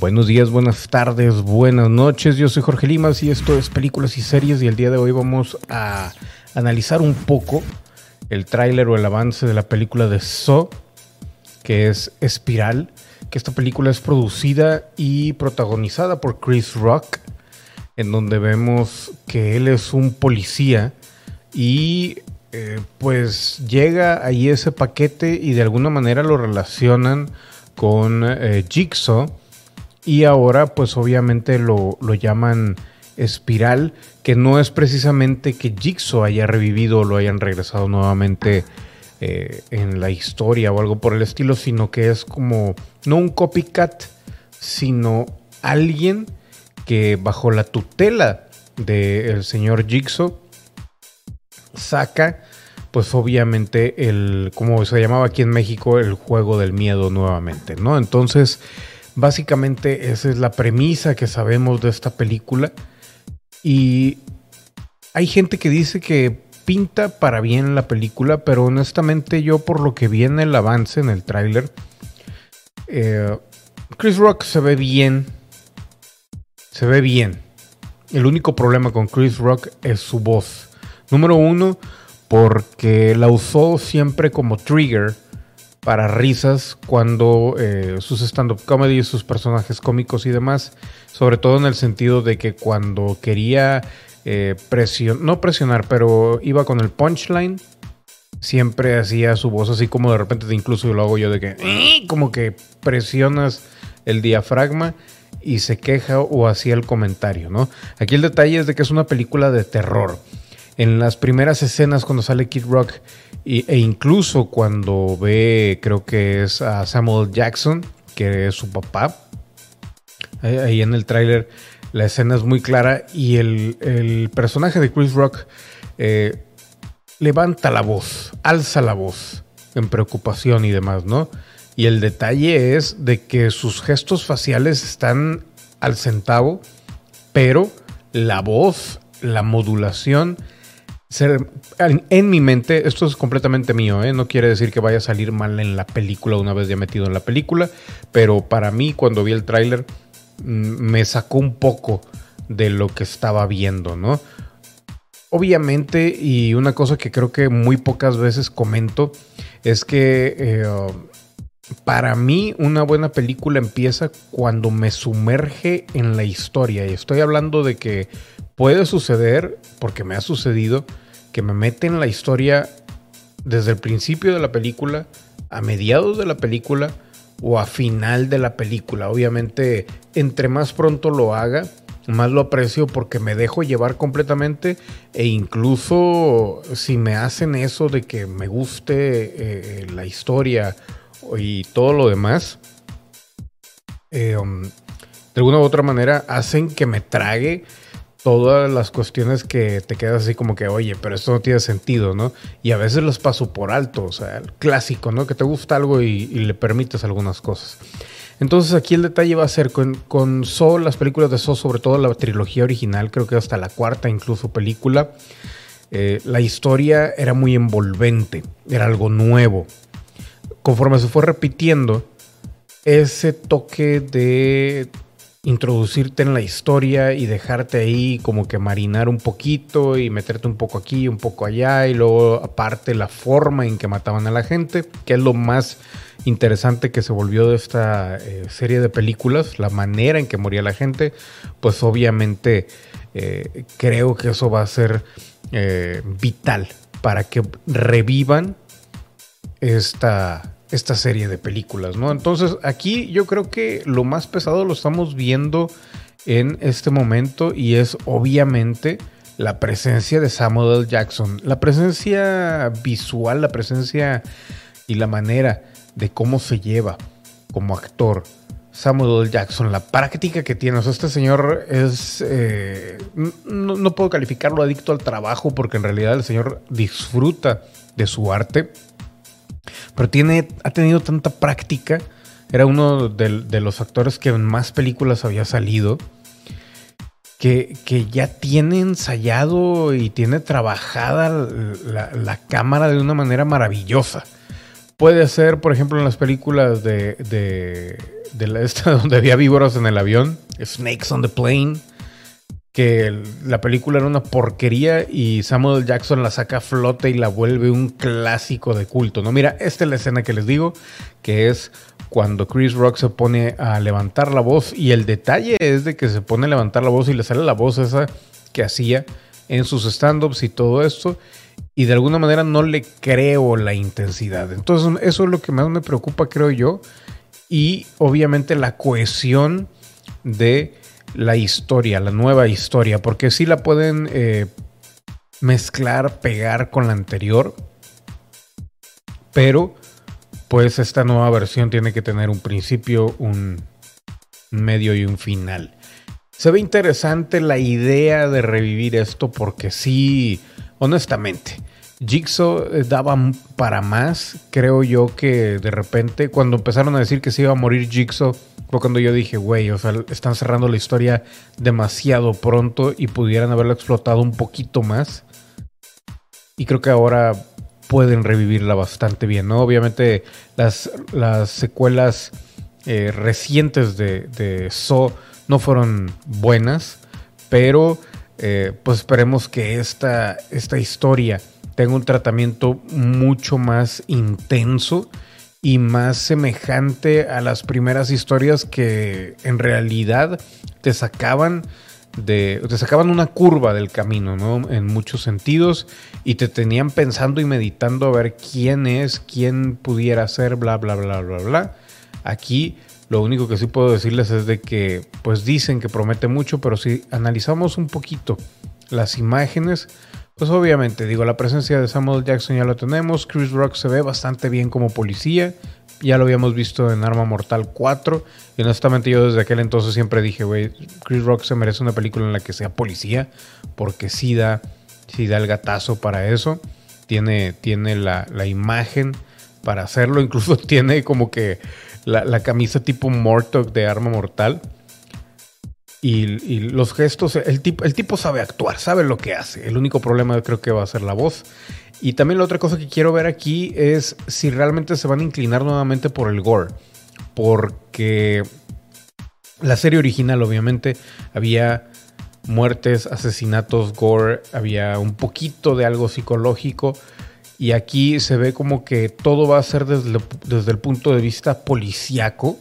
Buenos días, buenas tardes, buenas noches. Yo soy Jorge Limas y esto es Películas y Series y el día de hoy vamos a analizar un poco el tráiler o el avance de la película de So, que es Espiral, que esta película es producida y protagonizada por Chris Rock, en donde vemos que él es un policía y eh, pues llega ahí ese paquete y de alguna manera lo relacionan con eh, Jigsaw y ahora pues obviamente lo, llaman espiral, que no es precisamente que Jigsaw haya revivido o lo hayan regresado nuevamente eh, en la historia o algo por el estilo, sino que es como no un copycat, sino alguien que bajo la tutela del señor Jigsaw saca pues obviamente el como se llamaba aquí en México el juego del miedo nuevamente, ¿no? Entonces, Básicamente esa es la premisa que sabemos de esta película. Y hay gente que dice que pinta para bien la película, pero honestamente yo por lo que viene el avance en el tráiler, eh, Chris Rock se ve bien. Se ve bien. El único problema con Chris Rock es su voz. Número uno, porque la usó siempre como trigger para risas cuando eh, sus stand-up comedy, sus personajes cómicos y demás, sobre todo en el sentido de que cuando quería eh, presionar, no presionar, pero iba con el punchline, siempre hacía su voz así como de repente, incluso lo hago yo de que, eh", como que presionas el diafragma y se queja o hacía el comentario, ¿no? Aquí el detalle es de que es una película de terror en las primeras escenas cuando sale Kid Rock e incluso cuando ve, creo que es a Samuel Jackson, que es su papá, ahí en el tráiler la escena es muy clara y el, personaje de Chris Rock eh, levanta la voz, alza la voz en preocupación y demás, ¿no? Y el detalle es de que sus gestos faciales están al centavo, pero la voz, la modulación, en, mi mente, esto es completamente mío, ¿eh? no quiere decir que vaya a salir mal en la película una vez ya metido en la película, pero para mí cuando vi el tráiler mm, me sacó un poco de lo que estaba viendo, ¿no? Obviamente, y una cosa que creo que muy pocas veces comento, es que eh, para mí una buena película empieza cuando me sumerge en la historia. Y estoy hablando de que puede suceder, porque me ha sucedido, que me mete en la historia desde el principio de la película, a mediados de la película o a final de la película. Obviamente, entre más pronto lo haga, más lo aprecio porque me dejo llevar completamente e incluso si me hacen eso de que me guste eh, la historia y todo lo demás, eh, um, de alguna u otra manera hacen que me trague todas las cuestiones que te quedas así como que, oye, pero esto no tiene sentido, ¿no? Y a veces los paso por alto, o sea, el clásico, ¿no? Que te gusta algo y, le permites algunas cosas. Entonces aquí el detalle va a ser con, con las películas de So, sobre todo la trilogía original, creo que hasta la cuarta incluso película, eh, la historia era muy envolvente, era algo nuevo. Conforme se fue repitiendo, ese toque de introducirte en la historia y dejarte ahí como que marinar un poquito y meterte un poco aquí, un poco allá y luego aparte la forma en que mataban a la gente, que es lo más interesante que se volvió de esta eh, serie de películas, la manera en que moría la gente, pues obviamente eh, creo que eso va a ser eh, vital para que revivan esta esta serie de películas, ¿no? Entonces aquí yo creo que lo más pesado lo estamos viendo en este momento y es obviamente la presencia de Samuel L. Jackson, la presencia visual, la presencia y la manera de cómo se lleva como actor. Samuel L. Jackson, la práctica que tiene. O sea, este señor es. Eh, no, no puedo calificarlo adicto al trabajo porque en realidad el señor disfruta de su arte pero tiene, ha tenido tanta práctica. Era uno de, los actores que en más películas había salido. Que, ya tiene ensayado y tiene trabajada la, cámara de una manera maravillosa. Puede ser, por ejemplo, en las películas de, de, de la esta donde había víboras en el avión, Snakes on the Plane, que la película era una porquería y Samuel Jackson la saca a flote y la vuelve un clásico de culto. No, mira, esta es la escena que les digo, que es cuando Chris Rock se pone a levantar la voz y el detalle es de que se pone a levantar la voz y le sale la voz esa que hacía en sus stand-ups y todo esto y de alguna manera no le creo la intensidad. Entonces eso es lo que más me preocupa creo yo y obviamente la cohesión de la historia, la nueva historia, porque sí la pueden eh, mezclar, pegar con la anterior, pero pues esta nueva versión tiene que tener un principio, un medio y un final. Se ve interesante la idea de revivir esto porque sí, honestamente, Jigsaw eh, daba para más. Creo yo que de repente, cuando empezaron a decir que se iba a morir Jigsaw, fue cuando yo dije, güey, o sea, están cerrando la historia demasiado pronto y pudieran haberla explotado un poquito más. Y creo que ahora pueden revivirla bastante bien, ¿no? Obviamente las, las secuelas eh, recientes de, de no fueron buenas, pero eh, pues esperemos que esta, esta historia tenga un tratamiento mucho más intenso y más semejante a las primeras historias que en realidad te sacaban de te sacaban una curva del camino, ¿no? En muchos sentidos y te tenían pensando y meditando a ver quién es, quién pudiera ser, bla bla bla bla bla. Aquí lo único que sí puedo decirles es de que pues dicen que promete mucho, pero si analizamos un poquito las imágenes, pues obviamente, digo, la presencia de Samuel Jackson ya lo tenemos. Chris Rock se ve bastante bien como policía. Ya lo habíamos visto en Arma Mortal 4. Y honestamente yo desde aquel entonces siempre dije, güey, Chris Rock se merece una película en la que sea policía. Porque sí da, da el gatazo para eso. Tiene, tiene la, imagen para hacerlo. Incluso tiene como que la, la camisa tipo Mortok de Arma Mortal. Y, los gestos, el tipo, sabe actuar, sabe lo que hace. El único problema creo que va a ser la voz. Y también la otra cosa que quiero ver aquí es si realmente se van a inclinar nuevamente por el gore. Porque la serie original obviamente había muertes, asesinatos, gore, había un poquito de algo psicológico. Y aquí se ve como que todo va a ser desde, desde el punto de vista policíaco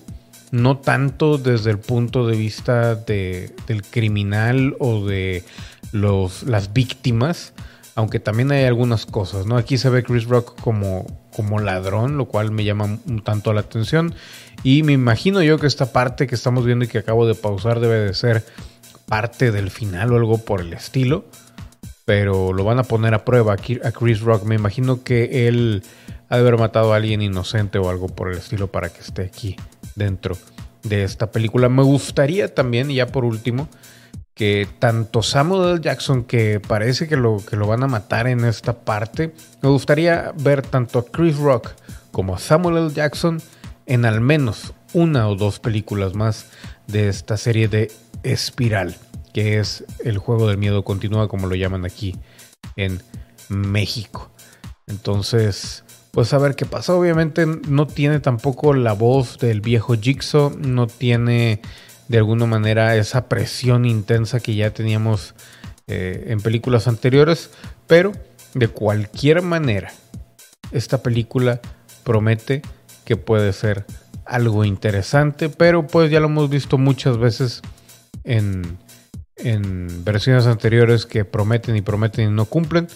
no tanto desde el punto de vista de, del criminal o de los, las víctimas, aunque también hay algunas cosas, ¿no? Aquí se ve Chris Rock como, como ladrón, lo cual me llama un tanto la atención. Y me imagino yo que esta parte que estamos viendo y que acabo de pausar debe de ser parte del final o algo por el estilo. Pero lo van a poner a prueba aquí a Chris Rock. Me imagino que él ha de haber matado a alguien inocente o algo por el estilo para que esté aquí dentro de esta película. Me gustaría también, y ya por último, que tanto Samuel Jackson, que parece que lo, que lo van a matar en esta parte, me gustaría ver tanto a Chris Rock como a Samuel L. Jackson en al menos una o dos películas más de esta serie de Espiral, que es el juego del miedo continúa, como lo llaman aquí en México. Entonces, pues a ver qué pasa. Obviamente no tiene tampoco la voz del viejo Jigsaw, no tiene de alguna manera esa presión intensa que ya teníamos eh, en películas anteriores, pero de cualquier manera, esta película promete que puede ser algo interesante, pero pues ya lo hemos visto muchas veces en, en versiones anteriores que prometen y prometen y no cumplen,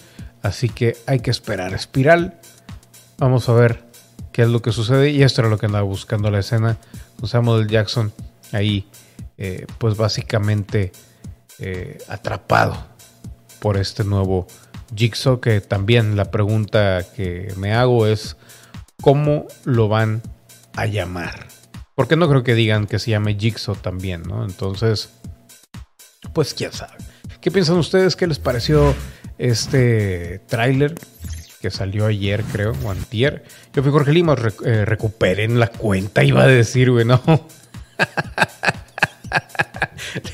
así que hay que esperar. Espiral Vamos a ver qué es lo que sucede. Y esto era lo que andaba buscando la escena con Samuel Jackson ahí, eh, pues básicamente eh, atrapado por este nuevo Jigsaw. Que también la pregunta que me hago es: ¿cómo lo van a llamar? Porque no creo que digan que se llame Jigsaw también, ¿no? Entonces, pues quién sabe. ¿Qué piensan ustedes? ¿Qué les pareció este tráiler? Que salió ayer, creo, o antier. Yo fui Jorge Lima, eh, recuperen la cuenta, iba a decir, güey, no.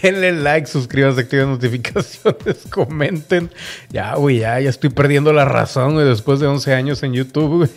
Denle like, suscríbanse, activen notificaciones, comenten. Ya, güey, ya, ya estoy perdiendo la razón, güey, después de 11 años en YouTube, güey.